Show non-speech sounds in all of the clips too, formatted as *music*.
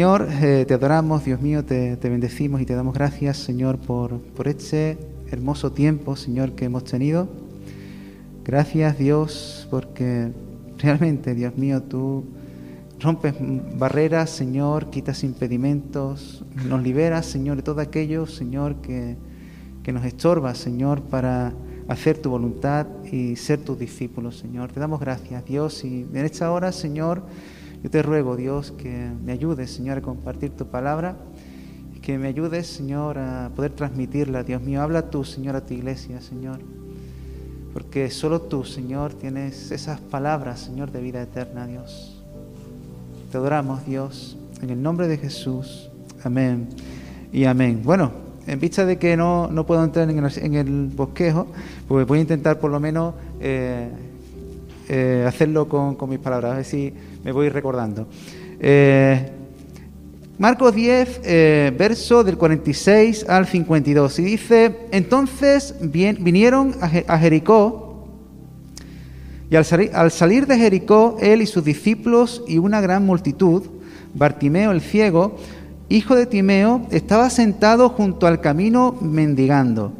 Señor, eh, te adoramos, Dios mío, te, te, bendecimos y te damos gracias, Señor, por, por este hermoso tiempo, Señor, que hemos tenido. Gracias, Dios, porque realmente, Dios mío, tú rompes barreras, Señor, quitas impedimentos, nos liberas, Señor, de todo aquello, Señor, que, que nos estorba, Señor, para hacer tu voluntad y ser tus discípulos, Señor. Te damos gracias, Dios, y en esta hora, Señor, yo te ruego, Dios, que me ayudes, Señor, a compartir tu palabra, que me ayudes, Señor, a poder transmitirla, Dios mío. Habla tú, Señor, a tu iglesia, Señor, porque solo tú, Señor, tienes esas palabras, Señor, de vida eterna, Dios. Te adoramos, Dios, en el nombre de Jesús. Amén y amén. Bueno en vista de que no, no puedo entrar en el, bosquejo, pues voy a intentar por lo menos eh, eh, hacerlo con, mis palabras, a ver si me voy recordando. Eh, Marcos 10, verso del 46 al 52, y dice, entonces vinieron a, Jericó, y al, al salir de Jericó, él y sus discípulos y una gran multitud, Bartimeo el ciego, hijo de Timeo, estaba sentado junto al camino mendigando.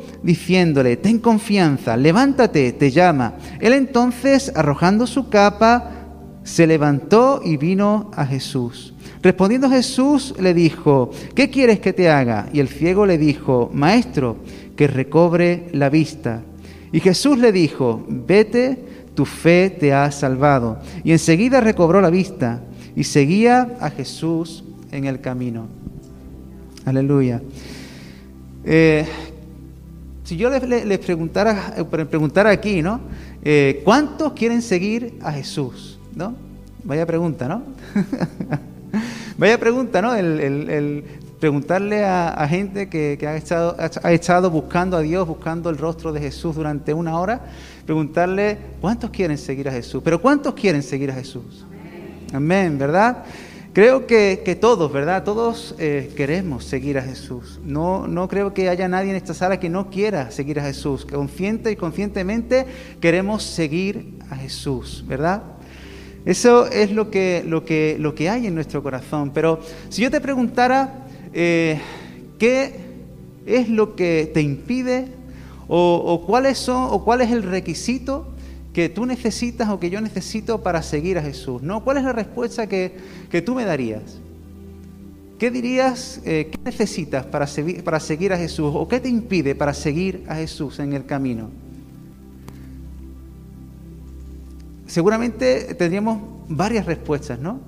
diciéndole, ten confianza, levántate, te llama. Él entonces, arrojando su capa, se levantó y vino a Jesús. Respondiendo Jesús le dijo, ¿qué quieres que te haga? Y el ciego le dijo, Maestro, que recobre la vista. Y Jesús le dijo, vete, tu fe te ha salvado. Y enseguida recobró la vista y seguía a Jesús en el camino. Aleluya. Eh, si yo les, preguntara, eh, preguntara aquí, ¿no? Eh, ¿Cuántos quieren seguir a Jesús? ¿No? Vaya pregunta, ¿no? *laughs* Vaya pregunta, ¿no? El, preguntarle a, gente que, ha estado buscando a Dios, buscando el rostro de Jesús durante una hora, preguntarle, ¿cuántos quieren seguir a Jesús? Pero ¿cuántos quieren seguir a Jesús? Amén, ¿verdad? Creo que, todos, ¿verdad? Todos eh, queremos seguir a Jesús. No, no creo que haya nadie en esta sala que no quiera seguir a Jesús. Consciente y conscientemente queremos seguir a Jesús, ¿verdad? Eso es lo que, lo que, lo que hay en nuestro corazón. Pero si yo te preguntara eh, qué es lo que te impide o, cuáles son o cuál es el requisito que tú necesitas o que yo necesito para seguir a Jesús? ¿no? ¿Cuál es la respuesta que, tú me darías? ¿Qué dirías, eh, qué necesitas para, seguir, para seguir a Jesús? ¿O qué te impide para seguir a Jesús en el camino? Seguramente tendríamos varias respuestas, ¿no?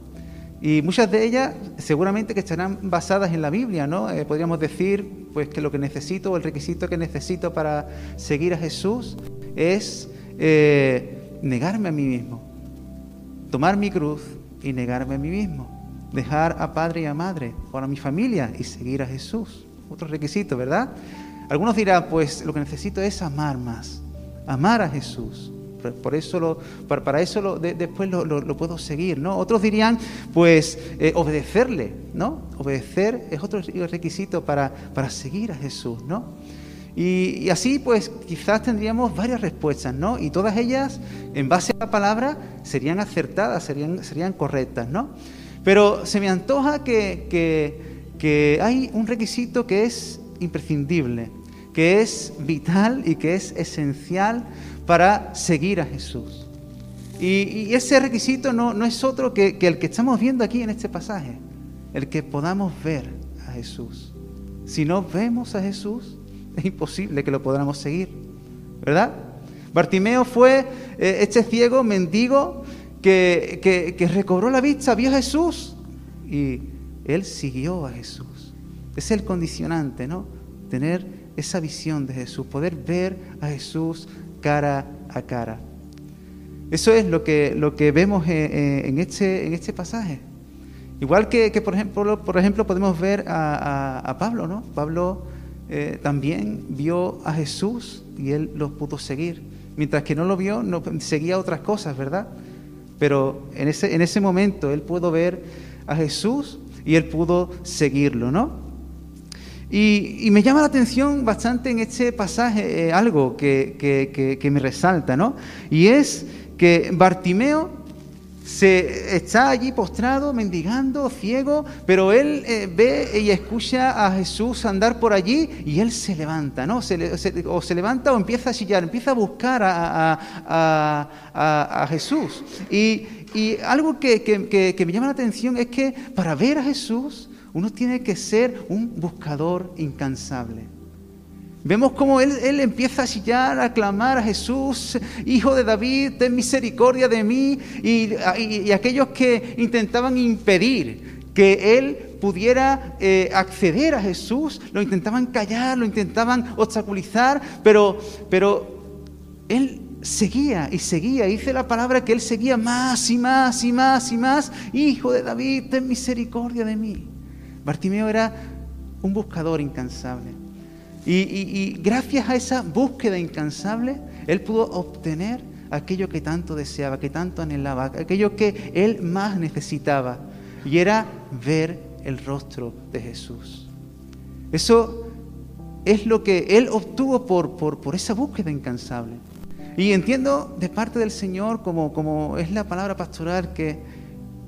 Y muchas de ellas seguramente que estarán basadas en la Biblia, ¿no? Eh, podríamos decir, pues, que lo que necesito o el requisito que necesito para seguir a Jesús es eh, negarme a mí mismo, tomar mi cruz y negarme a mí mismo, dejar a padre y a madre o a mi familia y seguir a Jesús. Otro requisito, ¿verdad? Algunos dirán, pues lo que necesito es amar más, amar a Jesús. Por eso lo, para, eso después lo, puedo seguir, ¿no? Otros dirían, pues, eh, obedecerle, ¿no? Obedecer es otro requisito para seguir a Jesús, ¿no? Y, así pues quizás tendríamos varias respuestas, ¿no? Y todas ellas, en base a la palabra, serían acertadas, serían, serían correctas, ¿no? Pero se me antoja que, que, hay un requisito que es imprescindible, que es vital y que es esencial para seguir a Jesús. Y, ese requisito no, no es otro que, que el que estamos viendo aquí en este pasaje, el que podamos ver a Jesús. Si no vemos a Jesús, *laughs* es imposible que lo podamos seguir, ¿verdad? Bartimeo fue eh, este ciego mendigo que, recobró la vista, vio a Jesús y él siguió a Jesús. Es el condicionante, ¿no? Tener esa visión de Jesús, poder ver a Jesús cara a cara. Eso es lo que, lo que vemos eh, eh, en, este, en este pasaje. Igual que, por, ejemplo, podemos ver a Pablo, ¿no? Pablo eh, también vio a Jesús y él lo pudo seguir. Mientras que no lo vio, no, seguía otras cosas, ¿verdad? Pero en ese, en ese momento él pudo ver a Jesús y él pudo seguirlo, ¿no? Y, me llama la atención bastante en este pasaje eh, algo que, que, que, me resalta, ¿no? Y es que Bartimeo se está allí postrado, mendigando, ciego, pero él eh, ve y escucha a Jesús andar por allí y él se levanta, ¿no? o se levanta o empieza a chillar, empieza a buscar a, Jesús. Y, algo que, que me llama la atención es que para ver a Jesús uno tiene que ser un buscador incansable. Vemos cómo él, empieza a chillar, a clamar a Jesús, Hijo de David, ten misericordia de mí, y, aquellos que intentaban impedir que él pudiera eh, acceder a Jesús, lo intentaban callar, lo intentaban obstaculizar, pero, pero él seguía y seguía. Dice la palabra que él seguía más y más y más y más. Hijo de David, ten misericordia de mí. Bartimeo era un buscador incansable. Y, gracias a esa búsqueda incansable, él pudo obtener aquello que tanto deseaba, que tanto anhelaba, aquello que él más necesitaba, y era ver el rostro de Jesús. Eso es lo que él obtuvo por, por, esa búsqueda incansable. Y entiendo de parte del Señor, como, como es la palabra pastoral, que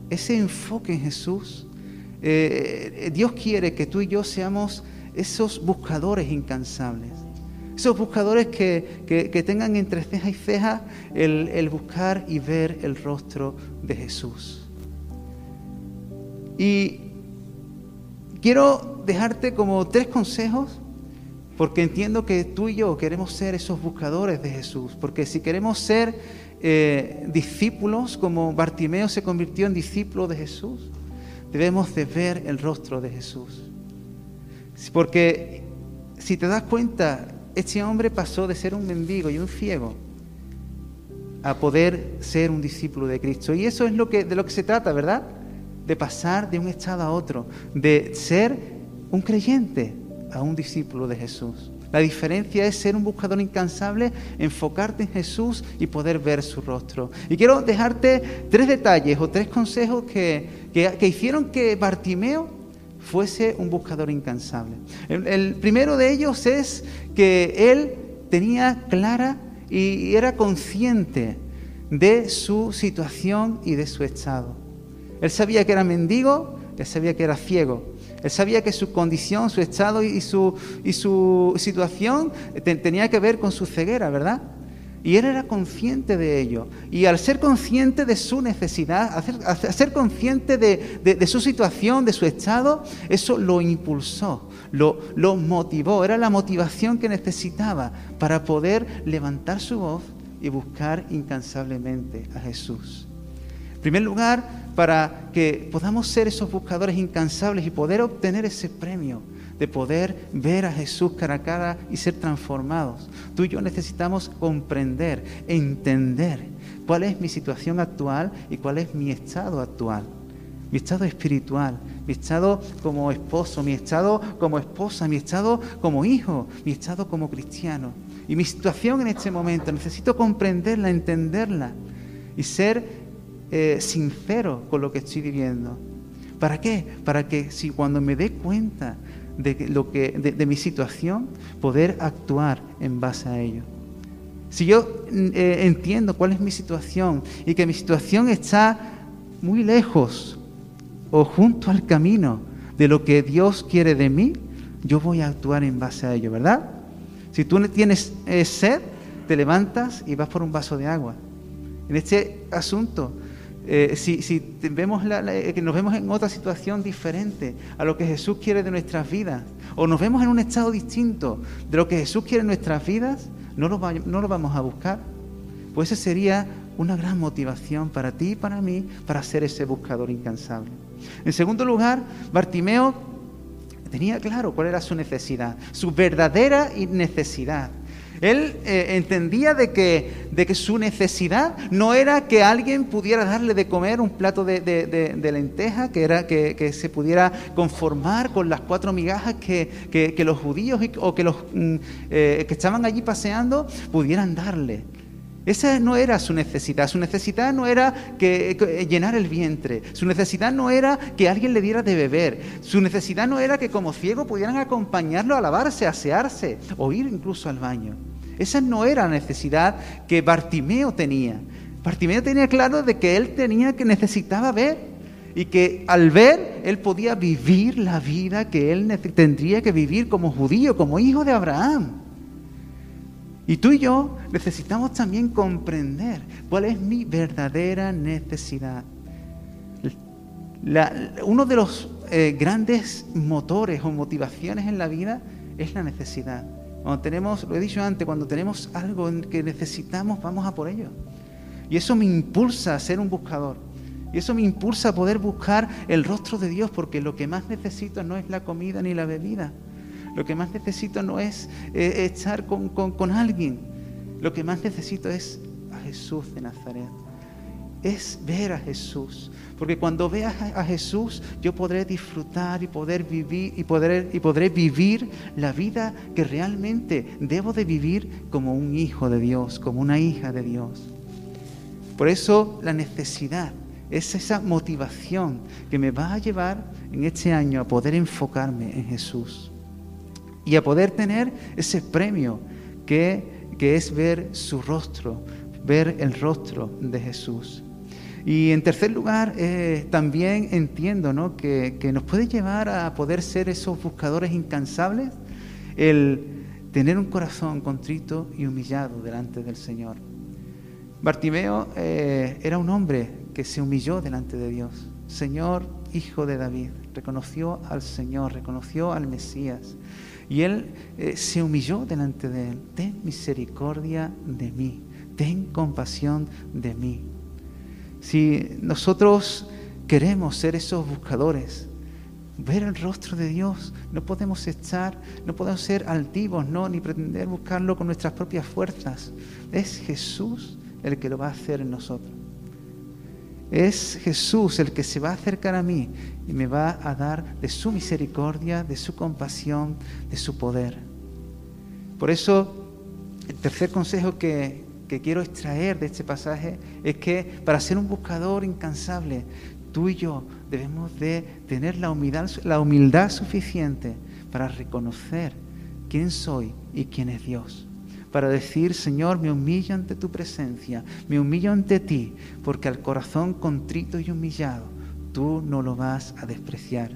ese enfoque en Jesús, eh, Dios quiere que tú y yo seamos esos buscadores incansables. Esos buscadores que, tengan entre ceja y ceja el, el buscar y ver el rostro de Jesús. Y quiero dejarte como tres consejos porque entiendo que tú y yo queremos ser esos buscadores de Jesús, porque si queremos ser eh, discípulos, como Bartimeo se convirtió en discípulo de Jesús, debemos de ver el rostro de Jesús. Porque si te das cuenta, este hombre pasó de ser un mendigo y un ciego a poder ser un discípulo de Cristo. Y eso es lo que, de lo que se trata, ¿verdad? De pasar de un estado a otro, de ser un creyente a un discípulo de Jesús. La diferencia es ser un buscador incansable, enfocarte en Jesús y poder ver su rostro. Y quiero dejarte tres detalles o tres consejos que, que hicieron que Bartimeo fuese un buscador incansable. El, primero de ellos es que él tenía clara y era consciente de su situación y de su estado. Él sabía que era mendigo, él sabía que era ciego, él sabía que su condición, su estado y su, y su situación tenía que ver con su ceguera, ¿verdad? Y él era consciente de ello. Y al ser consciente de su necesidad, al ser, consciente de, su situación, de su estado, eso lo impulsó, lo, lo motivó. Era la motivación que necesitaba para poder levantar su voz y buscar incansablemente a Jesús. En primer lugar, para que podamos ser esos buscadores incansables y poder obtener ese premio de poder ver a Jesús cara a cara y ser transformados. Tú y yo necesitamos comprender, entender cuál es mi situación actual y cuál es mi estado actual. Mi estado espiritual, mi estado como esposo, mi estado como esposa, mi estado como hijo, mi estado como cristiano. Y mi situación en este momento, necesito comprenderla, entenderla y ser eh, sincero con lo que estoy viviendo. ¿Para qué? Para que si cuando me dé cuenta de, lo que, de, mi situación, poder actuar en base a ello. Si yo mm, eh, entiendo cuál es mi situación y que mi situación está muy lejos o junto al camino de lo que Dios quiere de mí, yo voy a actuar en base a ello, ¿verdad? Si tú tienes eh, sed, te levantas y vas por un vaso de agua. En este asunto, eh, si, vemos eh, que nos vemos en otra situación diferente a lo que Jesús quiere de nuestras vidas, o nos vemos en un estado distinto de lo que Jesús quiere en nuestras vidas, no lo, no lo vamos a buscar. Pues esa sería una gran motivación para ti y para mí para ser ese buscador incansable. En segundo lugar, Bartimeo tenía claro cuál era su necesidad, su verdadera necesidad. Él eh, entendía de que, de que, su necesidad no era que alguien pudiera darle de comer un plato de, lenteja, que, era, que, se pudiera conformar con las cuatro migajas que, los judíos o que los mm, eh, que estaban allí paseando pudieran darle. Esa no era su necesidad. Su necesidad no era que, llenar el vientre. Su necesidad no era que alguien le diera de beber. Su necesidad no era que como ciego pudieran acompañarlo a lavarse, a asearse o ir incluso al baño. Esa no era la necesidad que Bartimeo tenía. Bartimeo tenía claro de que él tenía que necesitaba ver y que al ver él podía vivir la vida que él tendría que vivir como judío, como hijo de Abraham. Y tú y yo necesitamos también comprender cuál es mi verdadera necesidad. uno de los eh, grandes motores o motivaciones en la vida es la necesidad. Cuando tenemos, lo he dicho antes, cuando tenemos algo que necesitamos, vamos a por ello. Y eso me impulsa a ser un buscador. Y eso me impulsa a poder buscar el rostro de Dios, porque lo que más necesito no es la comida ni la bebida. Lo que más necesito no es eh, estar con, alguien. Lo que más necesito es a Jesús de Nazaret. Es ver a Jesús. Porque cuando vea a Jesús, yo podré disfrutar y poder vivir y, poder, y podré vivir la vida que realmente debo de vivir como un hijo de Dios, como una hija de Dios. Por eso la necesidad es esa motivación que me va a llevar en este año a poder enfocarme en Jesús y a poder tener ese premio que, que es ver su rostro, ver el rostro de Jesús. Y en tercer lugar, eh, también entiendo ¿no? que, que, nos puede llevar a poder ser esos buscadores incansables el tener un corazón contrito y humillado delante del Señor. Bartimeo eh, era un hombre que se humilló delante de Dios. Señor, hijo de David, reconoció al Señor, reconoció al Mesías. Y él eh, se humilló delante de él. Ten misericordia de mí. Ten compasión de mí. Si nosotros queremos ser esos buscadores, ver el rostro de Dios, no podemos estar, no podemos ser altivos, no, ni pretender buscarlo con nuestras propias fuerzas. Es Jesús el que lo va a hacer en nosotros. Es Jesús el que se va a acercar a mí y me va a dar de su misericordia, de su compasión, de su poder. Por eso, el tercer consejo que, quiero extraer de este pasaje es que para ser un buscador incansable, tú y yo debemos de tener la humildad, la humildad suficiente para reconocer quién soy y quién es Dios para decir, Señor, me humillo ante tu presencia, me humillo ante ti, porque al corazón contrito y humillado, tú no lo vas a despreciar.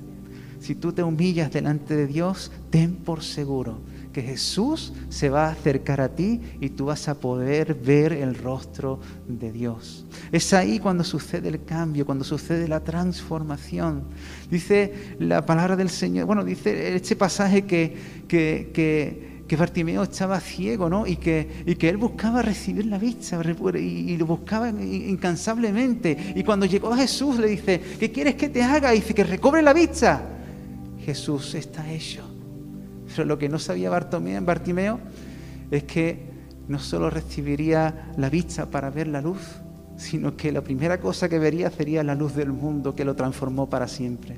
Si tú te humillas delante de Dios, ten por seguro que Jesús se va a acercar a ti y tú vas a poder ver el rostro de Dios. Es ahí cuando sucede el cambio, cuando sucede la transformación. Dice la palabra del Señor, bueno, dice este pasaje que, que, que que Bartimeo estaba ciego, ¿no? Y que, y que él buscaba recibir la vista y, lo buscaba incansablemente. Y cuando llegó a Jesús le dice, ¿qué quieres que te haga? Y dice, que recobre la vista. Jesús está hecho. Pero lo que no sabía Bartimeo, Bartimeo es que no solo recibiría la vista para ver la luz, sino que la primera cosa que vería sería la luz del mundo que lo transformó para siempre.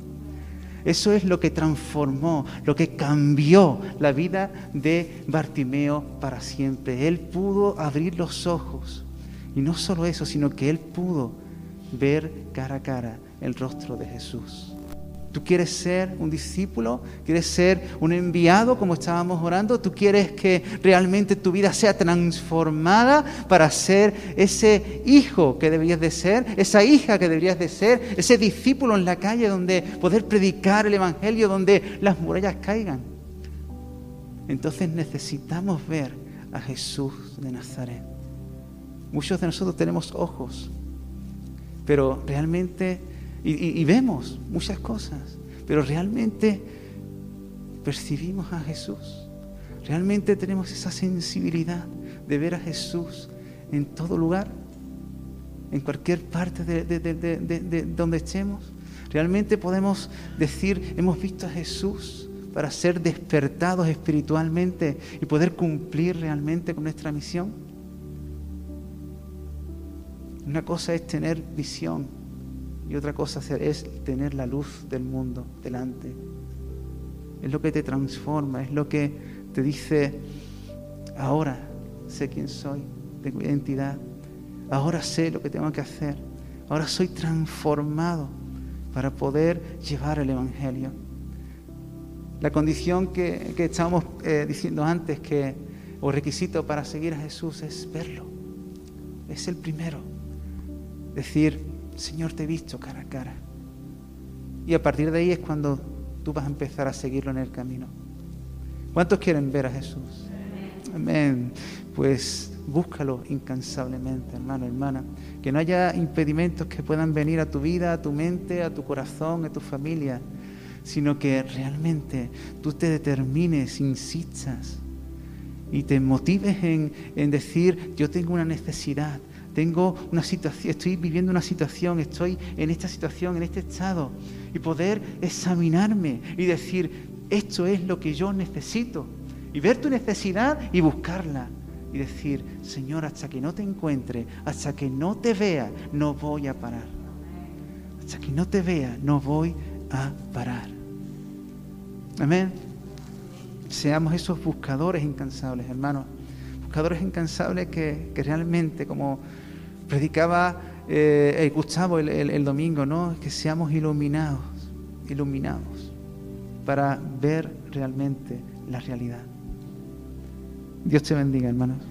Eso es lo que transformó, lo que cambió la vida de Bartimeo para siempre. Él pudo abrir los ojos. Y no solo eso, sino que él pudo ver cara a cara el rostro de Jesús. Tú quieres ser un discípulo, quieres ser un enviado como estábamos orando, tú quieres que realmente tu vida sea transformada para ser ese hijo que deberías de ser, esa hija que deberías de ser, ese discípulo en la calle donde poder predicar el Evangelio, donde las murallas caigan. Entonces necesitamos ver a Jesús de Nazaret. Muchos de nosotros tenemos ojos, pero realmente y, vemos muchas cosas, pero realmente percibimos a Jesús. Realmente tenemos esa sensibilidad de ver a Jesús en todo lugar, en cualquier parte de, donde estemos. Realmente podemos decir, hemos visto a Jesús para ser despertados espiritualmente y poder cumplir realmente con nuestra misión. Una cosa es tener visión y otra cosa es tener la luz del mundo delante. Es lo que te transforma, es lo que te dice, ahora sé quién soy, tengo identidad, ahora sé lo que tengo que hacer, ahora soy transformado para poder llevar el Evangelio. La condición que, estábamos eh, diciendo antes, que, o requisito para seguir a Jesús, es verlo. Es el primero. Decir, Señor, te he visto cara a cara. Y a partir de ahí es cuando tú vas a empezar a seguirlo en el camino. ¿Cuántos quieren ver a Jesús? Amén. Pues búscalo incansablemente, hermano, hermana. Que no haya impedimentos que puedan venir a tu vida, a tu mente, a tu corazón, a tu familia, sino que realmente tú te determines, insistas y te motives en, en decir, yo tengo una necesidad, tengo una situación, estoy viviendo una situación, estoy en esta situación, en este estado, y poder examinarme y decir, esto es lo que yo necesito, y ver tu necesidad y buscarla, y decir, Señor, hasta que no te encuentre, hasta que no te vea, no voy a parar. Hasta que no te vea, no voy a parar. Amén. Seamos esos buscadores incansables, hermanos. Buscadores incansables que, que realmente, como predicaba eh, Gustavo el, domingo, ¿no? Que seamos iluminados, iluminados, para ver realmente la realidad. Dios te bendiga, hermanos.